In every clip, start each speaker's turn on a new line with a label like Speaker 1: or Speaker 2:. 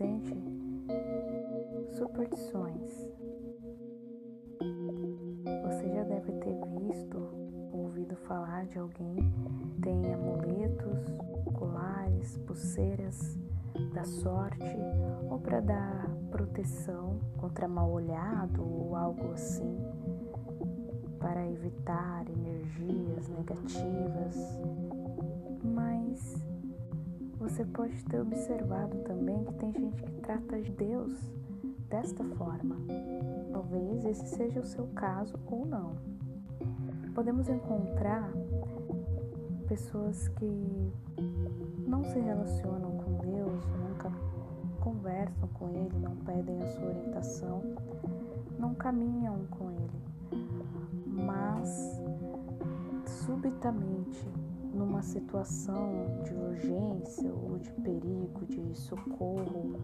Speaker 1: presente superstições. Você já deve ter visto, ouvido falar de alguém tem amuletos, colares, pulseiras da sorte ou para dar proteção contra mal olhado ou algo assim, para evitar energias negativas. Mas você pode ter observado também que tem gente que trata Deus desta forma. Talvez esse seja o seu caso ou não. Podemos encontrar pessoas que não se relacionam com Deus, nunca conversam com Ele, não pedem a sua orientação, não caminham com Ele, mas subitamente numa situação de urgência ou de perigo, de socorro,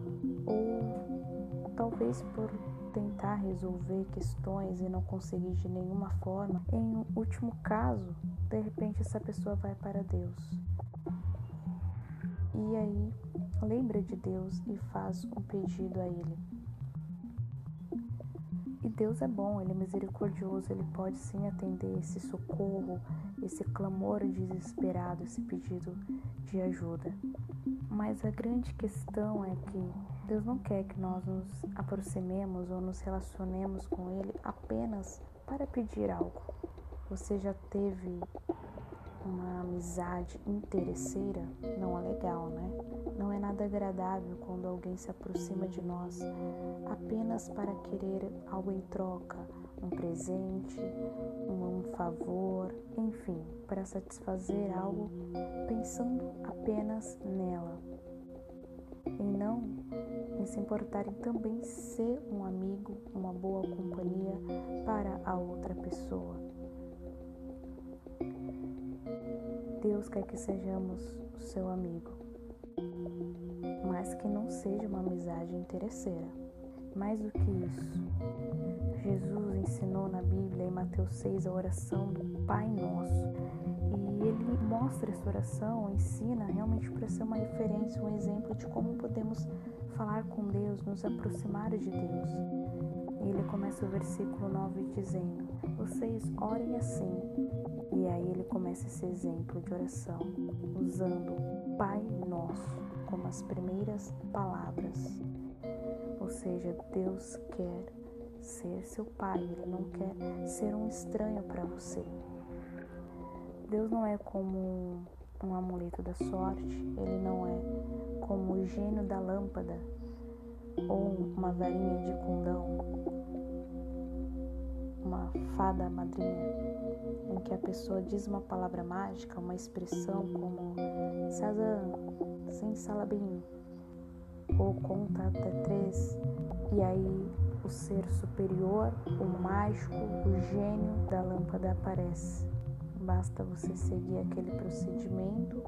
Speaker 1: ou talvez por tentar resolver questões e não conseguir de nenhuma forma, em último caso, de repente essa pessoa vai para Deus. E aí lembra de Deus e faz um pedido a Ele. Deus é bom, Ele é misericordioso, Ele pode sim atender esse socorro, esse clamor desesperado, esse pedido de ajuda. Mas a grande questão é que Deus não quer que nós nos aproximemos ou nos relacionemos com Ele apenas para pedir algo. Você já teve uma amizade interesseira? Não é legal, né? Não é nada agradável quando alguém se aproxima de nós apenas para querer algo em troca, um presente, um, favor, enfim, para satisfazer algo pensando apenas nela. E não em se importar em também ser um amigo, uma boa companhia para a outra pessoa. Deus quer que sejamos o seu amigo, mas que não seja uma amizade interesseira. Mais do que isso, Jesus ensinou na Bíblia, em Mateus 6, a oração do Pai Nosso. E ele mostra essa oração, ensina realmente para ser uma referência, um exemplo de como podemos falar com Deus, nos aproximar de Deus. Ele começa o versículo 9 dizendo: Vocês orem assim. E aí ele começa esse exemplo de oração, usando Pai Nosso como as primeiras palavras. Ou seja, Deus quer ser seu pai, ele não quer ser um estranho para você. Deus não é como um amuleto da sorte, ele não é como o gênio da lâmpada ou uma varinha de condão, uma fada madrinha, em que a pessoa diz uma palavra mágica, uma expressão como Sazan, sem salabim, ou conta até três, e aí o ser superior, o mágico, o gênio da lâmpada aparece. Basta você seguir aquele procedimento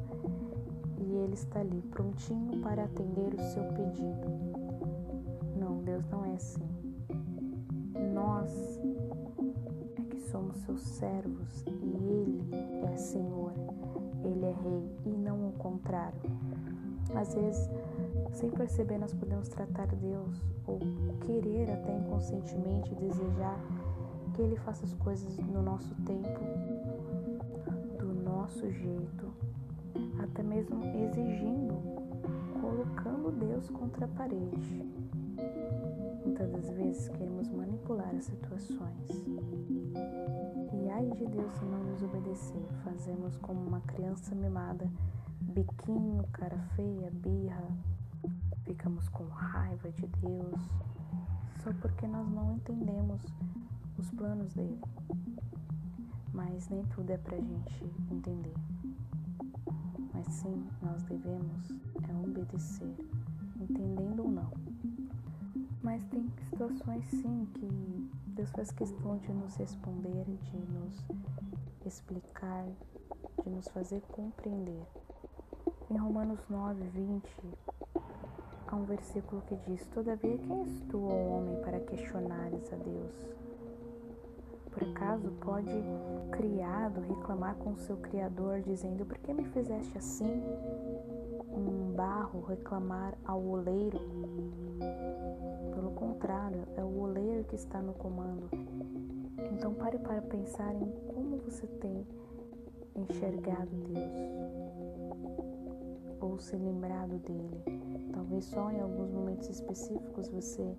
Speaker 1: e ele está ali prontinho para atender o seu pedido. Não, Deus não é assim. Nós seus servos e Ele é Senhor, Ele é Rei e não o contrário. Às vezes sem perceber, nós podemos tratar Deus ou querer até inconscientemente desejar que Ele faça as coisas no nosso tempo, do nosso jeito, até mesmo exigindo, colocando Deus contra a parede. Muitas das vezes queremos manipular as situações. E ai de Deus se não nos obedecer, fazemos como uma criança mimada, biquinho, cara feia, birra, ficamos com raiva de Deus só porque nós não entendemos os planos dele. Mas nem tudo é pra gente entender. Mas sim, nós devemos é obedecer, entendendo ou não. Mas tem situações sim que Deus faz questão de nos responder, de nos explicar, de nos fazer compreender. Em Romanos 9, 20, há um versículo que diz: Todavia, quem és tu, ó homem, para questionares a Deus? Por acaso pode criado reclamar com seu criador dizendo: "Por que me fizeste assim?" Um barro reclamar ao oleiro. Contrário, é o oleiro que está no comando. Então pare para pensar em como você tem enxergado Deus ou se lembrado dele. Talvez só em alguns momentos específicos você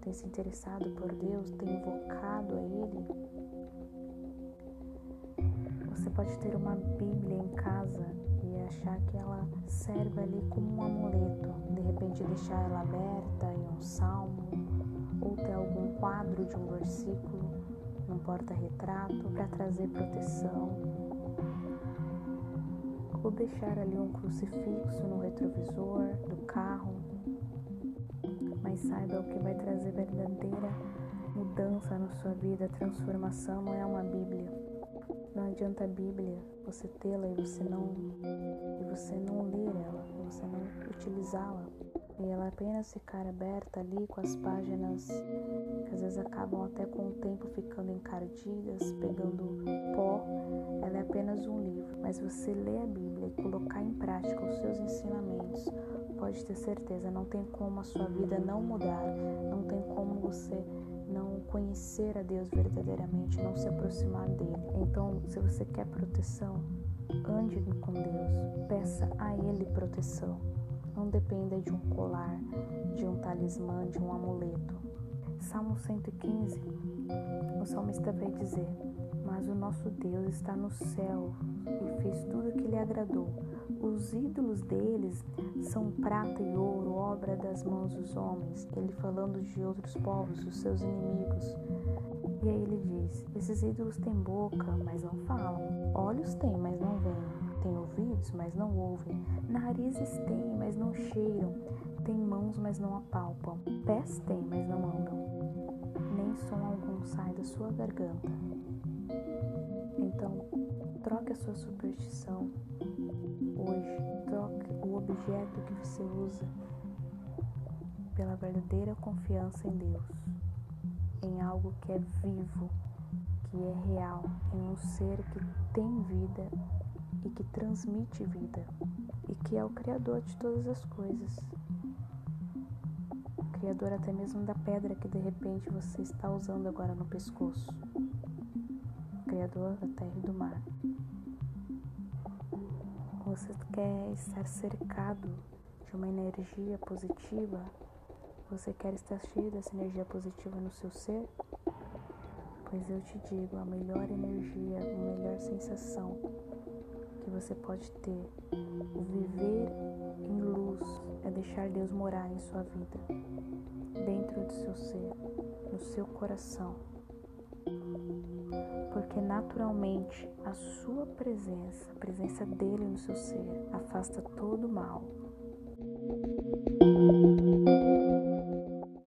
Speaker 1: tenha se interessado por Deus, tenha invocado a Ele. Você pode ter uma Bíblia em casa achar que ela serve ali como um amuleto, de repente deixar ela aberta em um salmo ou ter algum quadro de um versículo num porta-retrato para trazer proteção ou deixar ali um crucifixo no retrovisor do carro. Mas saiba o que vai trazer verdadeira mudança na sua vida, transformação não é uma Bíblia. Não adianta a Bíblia você tê-la e você não e você não ler ela, você não utilizá-la e ela apenas ficar aberta ali com as páginas que às vezes acabam até com o tempo ficando encardidas, pegando pó, ela é apenas um livro. Mas você ler a Bíblia e colocar em prática os seus ensinamentos, pode ter certeza, não tem como a sua vida não mudar, não tem como você não conhecer a Deus verdadeiramente, não se aproximar dele. Então, se você quer proteção, ande com Deus, peça a Ele proteção. Não dependa de um colar, de um talismã, de um amuleto. Salmo 115, o salmista vai dizer: Mas o nosso Deus está no céu e fez tudo o que lhe agradou. Os ídolos deles são prata e ouro, obra das mãos dos homens. Ele falando de outros povos, os seus inimigos. E aí ele diz: Esses ídolos têm boca, mas não falam. Olhos têm, mas não veem Têm ouvidos, mas não ouvem. Narizes têm, mas não cheiram. Têm mãos, mas não apalpam. Pés têm, mas não andam. Nem som algum sai da sua garganta. Então, troque a sua superstição hoje. Troque o objeto que você usa pela verdadeira confiança em Deus, em algo que é vivo, que é real, em um ser que tem vida e que transmite vida e que é o Criador de todas as coisas. O Criador até mesmo da pedra que de repente você está usando agora no pescoço. O Criador da terra e do mar. Você quer estar cercado de uma energia positiva? Você quer estar cheio dessa energia positiva no seu ser? Pois eu te digo, a melhor energia, a melhor sensação que você pode ter. Viver em luz é deixar Deus morar em sua vida, dentro do seu ser, no seu coração. Porque naturalmente a sua presença, a presença dele no seu ser, afasta todo o mal.